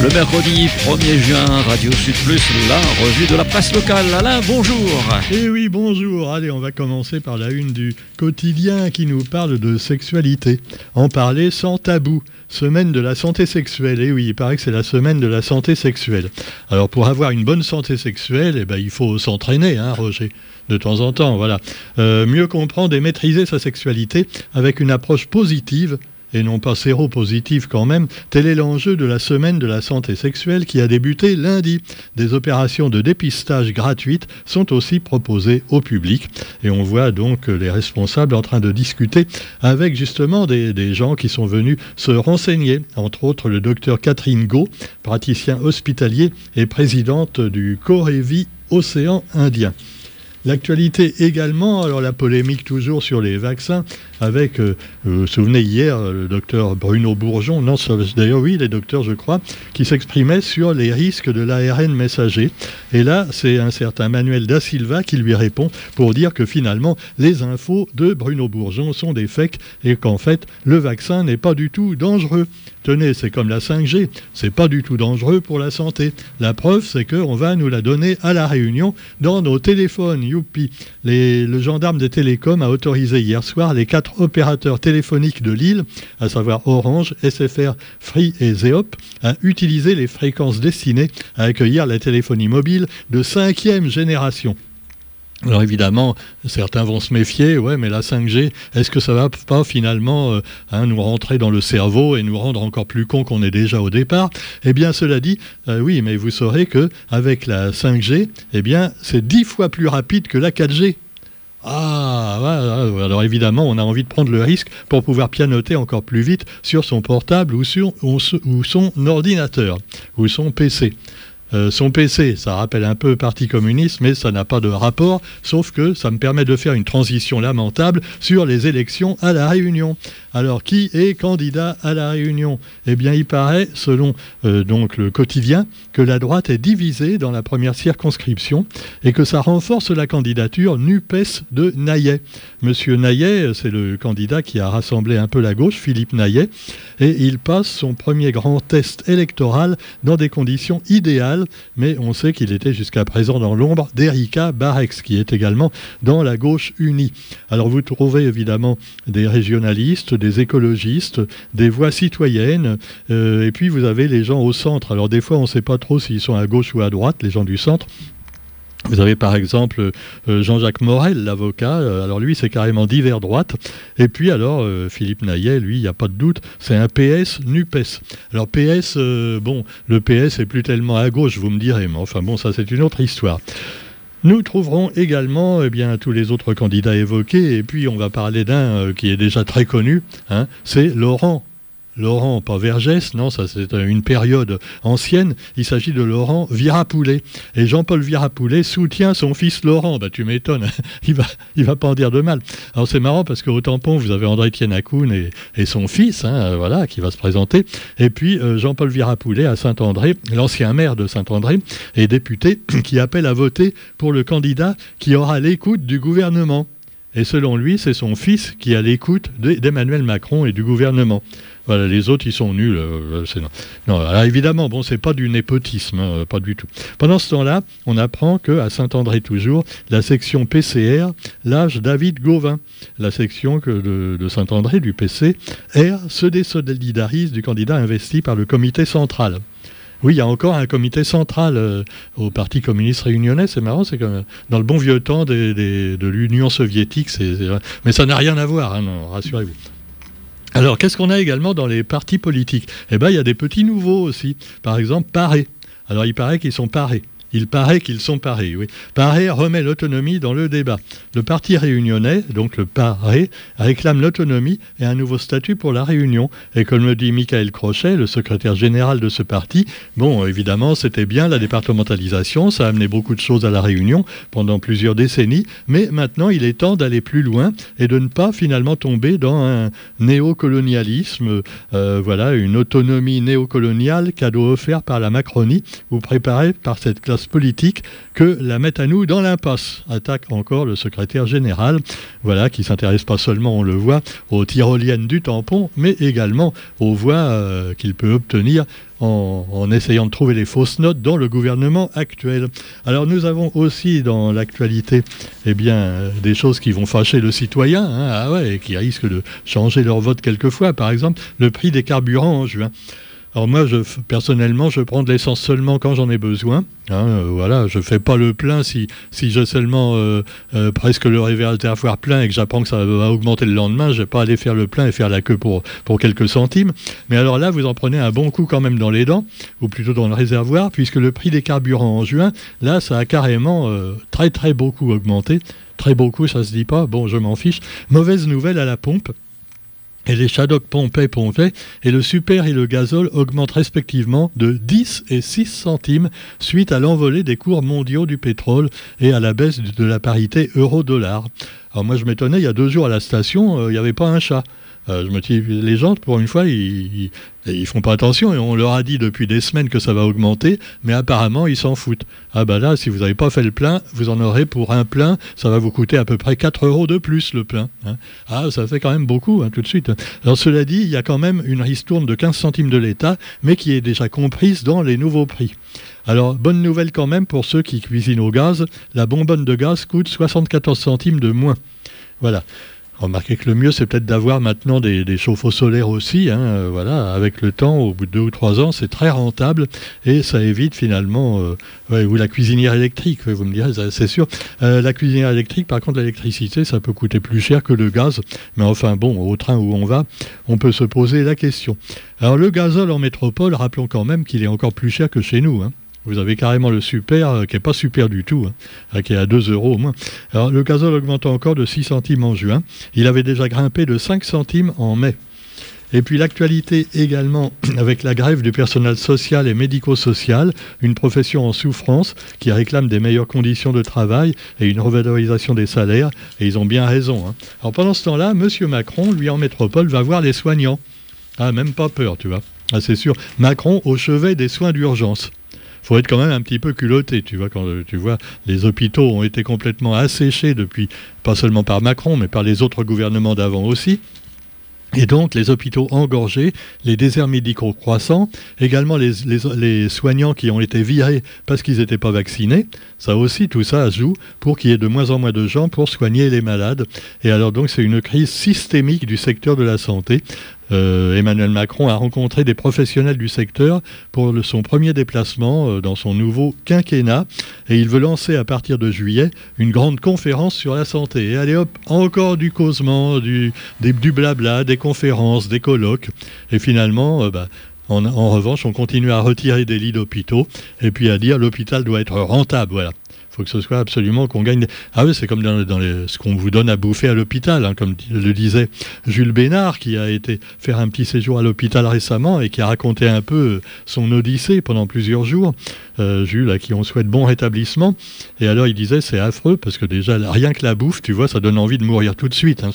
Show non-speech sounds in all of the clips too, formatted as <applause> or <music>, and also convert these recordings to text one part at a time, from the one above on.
Le mercredi 1er juin, Radio Sud Plus, la revue de la presse locale. Alain, bonjour. Eh oui, bonjour. Allez, on va commencer par la une du quotidien qui nous parle de sexualité. En parler sans tabou. Semaine de la santé sexuelle. Eh oui, il paraît que c'est la semaine de la santé sexuelle. Alors, pour avoir une bonne santé sexuelle, eh ben, il faut s'entraîner, hein, Roger, de temps en temps. Voilà. Euh, mieux comprendre et maîtriser sa sexualité avec une approche positive et non pas séropositive quand même, tel est l'enjeu de la semaine de la santé sexuelle qui a débuté lundi. Des opérations de dépistage gratuites sont aussi proposées au public et on voit donc les responsables en train de discuter avec justement des, gens qui sont venus se renseigner, entre autres le docteur Catherine Go, praticien hospitalier et présidente du Corévi Océan Indien. L'actualité également, alors la polémique toujours sur les vaccins, avec, euh, vous vous souvenez hier, le docteur Bruno Bourgeon, non, d'ailleurs oui, les docteurs je crois, qui s'exprimaient sur les risques de l'ARN messager. Et là, c'est un certain Manuel Da Silva qui lui répond pour dire que finalement, les infos de Bruno Bourgeon sont des fakes et qu'en fait, le vaccin n'est pas du tout dangereux. Tenez, c'est comme la 5G, c'est pas du tout dangereux pour la santé. La preuve, c'est qu'on va nous la donner à la Réunion dans nos téléphones. Youpi Le gendarme des télécoms a autorisé hier soir les quatre opérateurs téléphoniques de l'île, à savoir Orange, SFR, Free et Zeop, à utiliser les fréquences destinées à accueillir la téléphonie mobile de cinquième génération. Alors évidemment, certains vont se méfier, ouais, mais la 5G, est-ce que ça va pas finalement euh, hein, nous rentrer dans le cerveau et nous rendre encore plus cons qu'on est déjà au départ? Eh bien, cela dit, euh, oui, mais vous saurez que avec la 5G, eh bien, c'est dix fois plus rapide que la 4G. Ah, alors évidemment, on a envie de prendre le risque pour pouvoir pianoter encore plus vite sur son portable ou sur ou son ordinateur ou son PC. Euh, son PC, ça rappelle un peu Parti communiste, mais ça n'a pas de rapport, sauf que ça me permet de faire une transition lamentable sur les élections à la Réunion. Alors, qui est candidat à la Réunion? Eh bien, il paraît, selon euh, le quotidien, que la droite est divisée dans la première circonscription et que ça renforce la candidature NUPES de Naillet. Monsieur Naillet, c'est le candidat qui a rassemblé un peu la gauche, Philippe Naillet, et il passe son premier grand test électoral dans des conditions idéales, mais on sait qu'il était jusqu'à présent dans l'ombre d'Erika Barex, qui est également dans la gauche unie. Alors vous trouvez évidemment des régionalistes, des écologistes, des voix citoyennes, euh, et puis vous avez les gens au centre. Alors des fois on ne sait pas trop s'ils sont à gauche ou à droite, les gens du centre. Vous avez par exemple euh, Jean-Jacques Morel, l'avocat. Euh, alors lui, c'est carrément divers droite. Et puis alors Philippe Naillet, lui, il n'y a pas de doute, c'est un PS NUPES. Alors PS, bon, le PS est plus tellement à gauche, vous me direz, mais enfin bon, ça c'est une autre histoire. Nous trouverons également eh bien, tous les autres candidats évoqués, et puis on va parler d'un euh, qui est déjà très connu, hein, c'est Laurent Laurent, pas Vergès, non, ça c'est une période ancienne. Il s'agit de Laurent Virapoulet. Et Jean-Paul Virapoulet soutient son fils Laurent. Bah, tu m'étonnes, <laughs> il va, il va pas en dire de mal. Alors c'est marrant parce qu'au tampon, vous avez André Tienakoun et, et son fils, hein, voilà, qui va se présenter. Et puis euh, Jean-Paul Virapoulet à Saint-André, l'ancien maire de Saint-André et député, <coughs> qui appelle à voter pour le candidat qui aura l'écoute du gouvernement. Et selon lui, c'est son fils qui a l'écoute d'Emmanuel Macron et du gouvernement. Les autres, ils sont nuls. Euh, non. évidemment, bon, c'est pas du népotisme, hein, pas du tout. Pendant ce temps-là, on apprend que à Saint-André toujours, la section PCR lâche David Gauvin. La section de, Saint-André du PCR se désolidarise du candidat investi par le comité central. Oui, il y a encore un comité central euh, au Parti communiste réunionnais. C'est marrant, c'est comme dans le bon vieux temps de l'Union soviétique. mais ça n'a rien à voir, hein, rassurez-vous. Alors, qu'est-ce qu'on a également dans les partis politiques? Eh bien, il y a des petits nouveaux aussi. Par exemple, Paré. Alors, il paraît qu'ils sont parés. Il paraît qu'ils sont parés, oui. Paré remet l'autonomie dans le débat. Le parti réunionnais, donc le Paré, réclame l'autonomie et un nouveau statut pour la Réunion. Et comme le dit Michael Crochet, le secrétaire général de ce parti, bon, évidemment, c'était bien la départementalisation, ça a amené beaucoup de choses à la Réunion pendant plusieurs décennies, mais maintenant il est temps d'aller plus loin et de ne pas finalement tomber dans un néocolonialisme, euh, voilà, une autonomie néocoloniale cadeau offert par la Macronie ou préparée par cette classe politique que la mettent à nous dans l'impasse. Attaque encore le secrétaire général, voilà, qui s'intéresse pas seulement, on le voit, aux tyroliennes du tampon, mais également aux voix euh, qu'il peut obtenir en, essayant de trouver les fausses notes dans le gouvernement actuel. Alors nous avons aussi dans l'actualité eh bien, euh, des choses qui vont fâcher le citoyen, hein, ah et qui risquent de changer leur vote quelquefois. Par exemple, le prix des carburants en juin. Alors moi, je, personnellement, je prends de l'essence seulement quand j'en ai besoin. Hein, euh, voilà, je fais pas le plein si, si j'ai seulement euh, euh, presque le réservoir plein et que j'apprends que ça va augmenter le lendemain. Je vais pas aller faire le plein et faire la queue pour, pour quelques centimes. Mais alors là, vous en prenez un bon coup quand même dans les dents, ou plutôt dans le réservoir, puisque le prix des carburants en juin, là, ça a carrément très très beaucoup augmenté. Très beaucoup, ça se dit pas. Bon, je m'en fiche. Mauvaise nouvelle à la pompe et les Shadok pompaient, pompaient, et le super et le gazole augmentent respectivement de 10 et 6 centimes suite à l'envolée des cours mondiaux du pétrole et à la baisse de la parité euro-dollar. Alors moi je m'étonnais, il y a deux jours à la station, euh, il n'y avait pas un chat. Euh, je me dis, les gens, pour une fois, ils, ils, font pas attention et on leur a dit depuis des semaines que ça va augmenter, mais apparemment, ils s'en foutent. Ah ben là, si vous n'avez pas fait le plein, vous en aurez pour un plein, ça va vous coûter à peu près 4 euros de plus le plein. Hein. Ah, ça fait quand même beaucoup, hein, tout de suite. Alors cela dit, il y a quand même une ristourne de 15 centimes de l'État, mais qui est déjà comprise dans les nouveaux prix. Alors, bonne nouvelle quand même pour ceux qui cuisinent au gaz, la bonbonne de gaz coûte 74 centimes de moins. Voilà. Remarquez que le mieux, c'est peut-être d'avoir maintenant des, chauffe-eau solaires aussi. Hein, euh, voilà, avec le temps, au bout de deux ou trois ans, c'est très rentable et ça évite finalement. Euh, ou la cuisinière électrique, vous me direz, c'est sûr. Euh, la cuisinière électrique, par contre, l'électricité, ça peut coûter plus cher que le gaz. Mais enfin, bon, au train où on va, on peut se poser la question. Alors, le gazole en métropole, rappelons quand même qu'il est encore plus cher que chez nous. Hein. Vous avez carrément le super, euh, qui n'est pas super du tout, hein, euh, qui est à 2 euros au moins. Alors le gazole augmente encore de 6 centimes en juin. Il avait déjà grimpé de 5 centimes en mai. Et puis l'actualité également <clears throat> avec la grève du personnel social et médico-social, une profession en souffrance qui réclame des meilleures conditions de travail et une revalorisation des salaires. Et ils ont bien raison. Hein. Alors pendant ce temps-là, M. Macron, lui en métropole, va voir les soignants. Ah, même pas peur, tu vois. Ah, c'est sûr. Macron au chevet des soins d'urgence faut être quand même un petit peu culotté. Tu vois, quand tu vois, les hôpitaux ont été complètement asséchés depuis, pas seulement par Macron, mais par les autres gouvernements d'avant aussi. Et donc les hôpitaux engorgés, les déserts médicaux croissants, également les, les, soignants qui ont été virés parce qu'ils n'étaient pas vaccinés, ça aussi, tout ça joue pour qu'il y ait de moins en moins de gens pour soigner les malades. Et alors donc c'est une crise systémique du secteur de la santé. Euh, Emmanuel Macron a rencontré des professionnels du secteur pour son premier déplacement euh, dans son nouveau quinquennat et il veut lancer à partir de juillet une grande conférence sur la santé. Et allez hop, encore du causement, du, blabla, des conférences, des colloques. Et finalement, euh, bah, en, en, revanche, on continue à retirer des lits d'hôpitaux et puis à dire l'hôpital doit être rentable. Voilà faut que ce soit absolument qu'on gagne. Ah oui, c'est comme dans, ce qu'on vous donne à bouffer à l'hôpital, hein, comme le disait Jules Bénard, qui a été faire un petit séjour à l'hôpital récemment et qui a raconté un peu son odyssée pendant plusieurs jours. Euh, Jules, à qui on souhaite bon rétablissement. Et alors il disait c'est affreux parce que déjà rien que la bouffe, tu vois, ça donne envie de mourir tout de suite. Hein,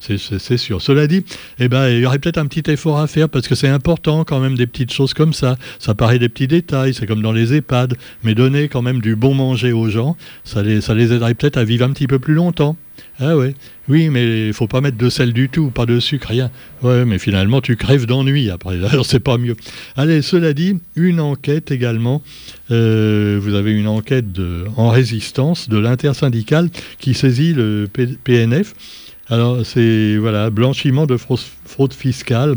c'est sûr. Cela dit, eh ben, il y aurait peut-être un petit effort à faire parce que c'est important quand même des petites choses comme ça. Ça paraît des petits détails, c'est comme dans les EHPAD, mais donner quand même du bon manger aux gens, ça les, ça les aiderait peut-être à vivre un petit peu plus longtemps. Ah ouais. Oui, mais il faut pas mettre de sel du tout, pas de sucre, rien. Ouais, mais finalement, tu crèves d'ennui après. <laughs> Alors, c'est pas mieux. Allez, cela dit, une enquête également. Euh, vous avez une enquête en résistance de l'intersyndicale qui saisit le PNF. Alors, c'est voilà, blanchiment de fraude, fiscale.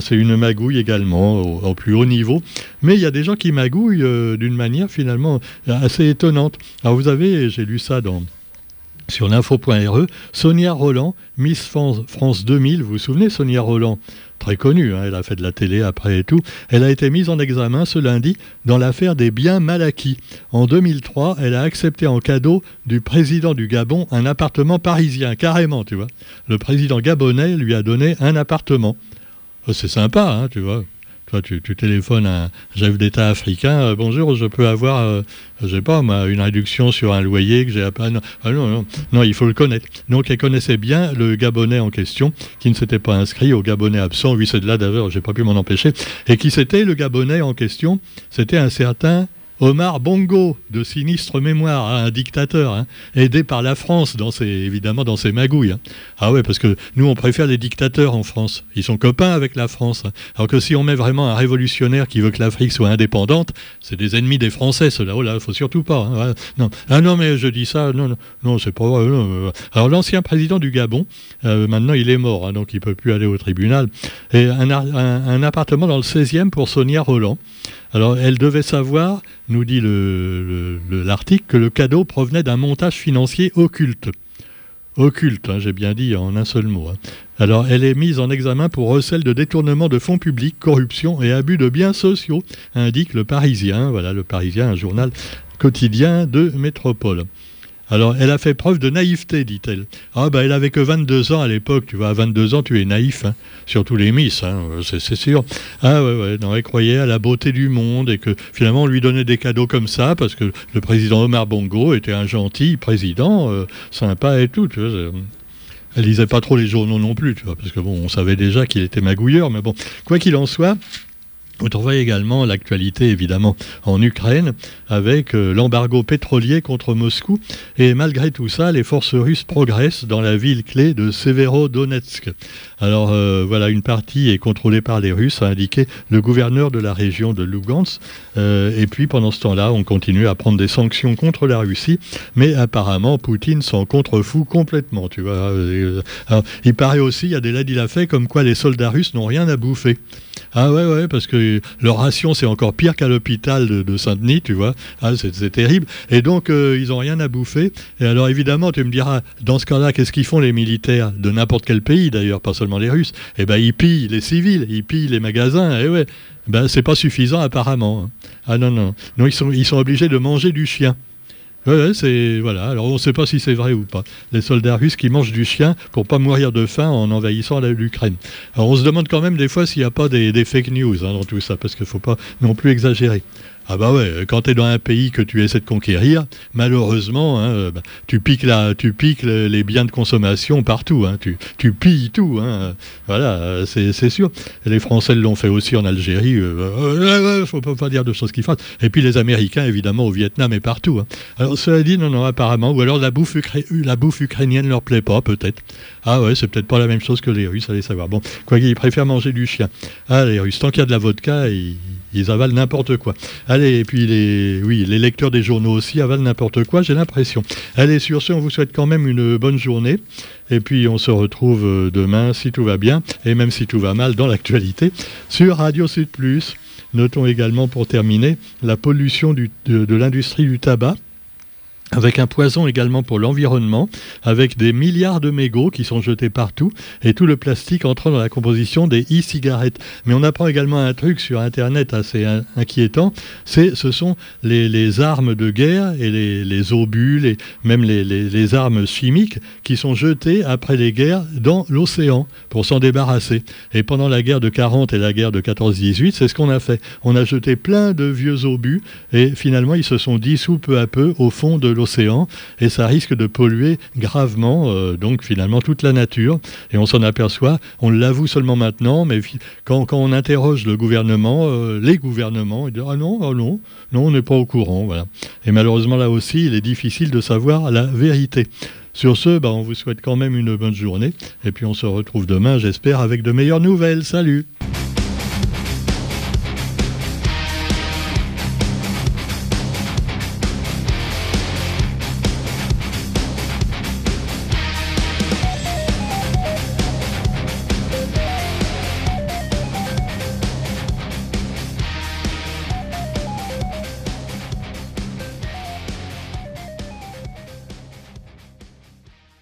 C'est une magouille également au, plus haut niveau. Mais il y a des gens qui magouillent euh, d'une manière finalement assez étonnante. Alors, vous avez, j'ai lu ça dans sur l'info.re, Sonia Roland, Miss France 2000, vous vous souvenez Sonia Roland? Très connue, hein, elle a fait de la télé après et tout. Elle a été mise en examen ce lundi dans l'affaire des biens mal acquis. En 2003, elle a accepté en cadeau du président du Gabon un appartement parisien, carrément, tu vois. Le président gabonais lui a donné un appartement. Oh, c'est sympa, hein, tu vois. Toi, tu, téléphones à un chef d'État africain, euh, bonjour, je peux avoir, euh, je sais pas, une réduction sur un loyer que j'ai à. Ah non, non, non, il faut le connaître. Donc, elle connaissait bien le Gabonais en question, qui ne s'était pas inscrit au Gabonais absent. Oui, c'est de là d'ailleurs, j'ai pas pu m'en empêcher. Et qui c'était le Gabonais en question? C'était un certain Omar Bongo, de sinistre mémoire, hein, un dictateur, hein, aidé par la France, dans ses, évidemment dans ses magouilles. Hein. Ah ouais, parce que nous, on préfère les dictateurs en France. Ils sont copains avec la France. Alors que si on met vraiment un révolutionnaire qui veut que l'Afrique soit indépendante, c'est des ennemis des Français, cela. Oh là, faut surtout pas. Non. Ah non, mais je dis ça, non, non, non c'est pas vrai. Alors l'ancien président du Gabon, euh, maintenant il est mort, donc il peut plus aller au tribunal. Et un, un appartement dans le 16e pour Sonia Roland. Alors, elle devait savoir, nous dit l'article, que le cadeau provenait d'un montage financier occulte. Occulte, hein, j'ai bien dit en un seul mot. Hein. Alors, elle est mise en examen pour recel de détournement de fonds publics, corruption et abus de biens sociaux, indique le Parisien. Voilà, le Parisien, un journal quotidien de métropole. Alors, elle a fait preuve de naïveté, dit-elle. Ah, ben, elle avait que 22 ans à l'époque. Tu vois, à 22 ans, tu es naïf. Hein. Surtout les Miss, hein, c'est sûr. Ah, ouais, ouais. Non, elle croyait à la beauté du monde et que finalement, on lui donnait des cadeaux comme ça parce que le président Omar Bongo était un gentil président, euh, sympa et tout. Tu vois, elle lisait pas trop les journaux non plus, tu vois, parce que bon, on savait déjà qu'il était magouilleur, mais bon, quoi qu'il en soit, vous trouvez également l'actualité, évidemment, en Ukraine, avec euh, l'embargo pétrolier contre Moscou. Et malgré tout ça, les forces russes progressent dans la ville clé de Severodonetsk. Alors euh, voilà, une partie est contrôlée par les Russes, a indiqué le gouverneur de la région de Lugansk. Euh, et puis pendant ce temps-là, on continue à prendre des sanctions contre la Russie. Mais apparemment, Poutine s'en contrefout complètement. Tu vois. il paraît aussi, il y a des fait, comme quoi les soldats russes n'ont rien à bouffer. Ah ouais, ouais, parce que leur ration, c'est encore pire qu'à l'hôpital de, Saint-Denis, tu vois. Ah, c'est terrible. Et donc, euh, ils n'ont rien à bouffer. Et alors, évidemment, tu me diras, dans ce cas-là, qu'est-ce qu'ils font les militaires de n'importe quel pays, d'ailleurs, pas seulement les Russes? Eh bien, ils pillent les civils, ils pillent les magasins. Et ouais, ben, c'est pas suffisant, apparemment. Hein. Ah non, non. Non, ils sont, ils sont obligés de manger du chien. C'est voilà. Alors on ne sait pas si c'est vrai ou pas. Les soldats russes qui mangent du chien pour pas mourir de faim en envahissant l'Ukraine. Alors on se demande quand même des fois s'il n'y a pas des, fake news hein, dans tout ça, parce qu'il ne faut pas non plus exagérer. Ah bah ouais, quand tu es dans un pays que tu essaies de conquérir, malheureusement, hein, euh, bah, tu piques, tu piques les biens de consommation partout, hein, tu, pilles tout. Hein, voilà, c'est sûr. les Français l'ont fait aussi en Algérie. Il euh, ne faut pas, dire de choses qu'ils fassent. Et puis les Américains, évidemment, au Vietnam et partout. Alors cela dit, non, non, apparemment, ou alors la bouffe, la bouffe ukrainienne leur plaît pas, peut-être. Ah ouais, c'est peut-être pas la même chose que les Russes, allez savoir. Bon, quoi qu'ils préfèrent manger du chien. Ah, les Russes, tant qu'il y a de la vodka, ils, ils avalent n'importe quoi. Allez, et puis les, oui, les lecteurs des journaux aussi avalent n'importe quoi, j'ai l'impression. Allez, sur ce, on vous souhaite quand même une bonne journée. Et puis on se retrouve euh, demain, si tout va bien, et même si tout va mal dans l'actualité, sur Radio Sud Plus. Notons également pour terminer la pollution de l'industrie du tabac avec un poison également pour l'environnement, avec des milliards de mégots qui sont jetés partout, et tout le plastique entrant dans la composition des e-cigarettes. Mais on apprend également un truc sur Internet assez inquiétant, c'est ce sont les, armes de guerre et les, obus, et même les, armes chimiques qui sont jetées après les guerres dans l'océan pour s'en débarrasser. Et pendant la guerre de 40 et la guerre de 14-18, c'est ce qu'on a fait. On a jeté plein de vieux obus, et finalement ils se sont dissous peu à peu au fond de l'océan et ça risque de polluer gravement euh, donc finalement toute la nature et on s'en aperçoit, on l'avoue seulement maintenant, mais quand, quand, on interroge le gouvernement, euh, les gouvernements, ils disent ah non, ah non, non, on n'est pas au courant, voilà. Et malheureusement là aussi, il est difficile de savoir la vérité. Sur ce, bah, on vous souhaite quand même une bonne journée et puis on se retrouve demain, j'espère, avec de meilleures nouvelles. Salut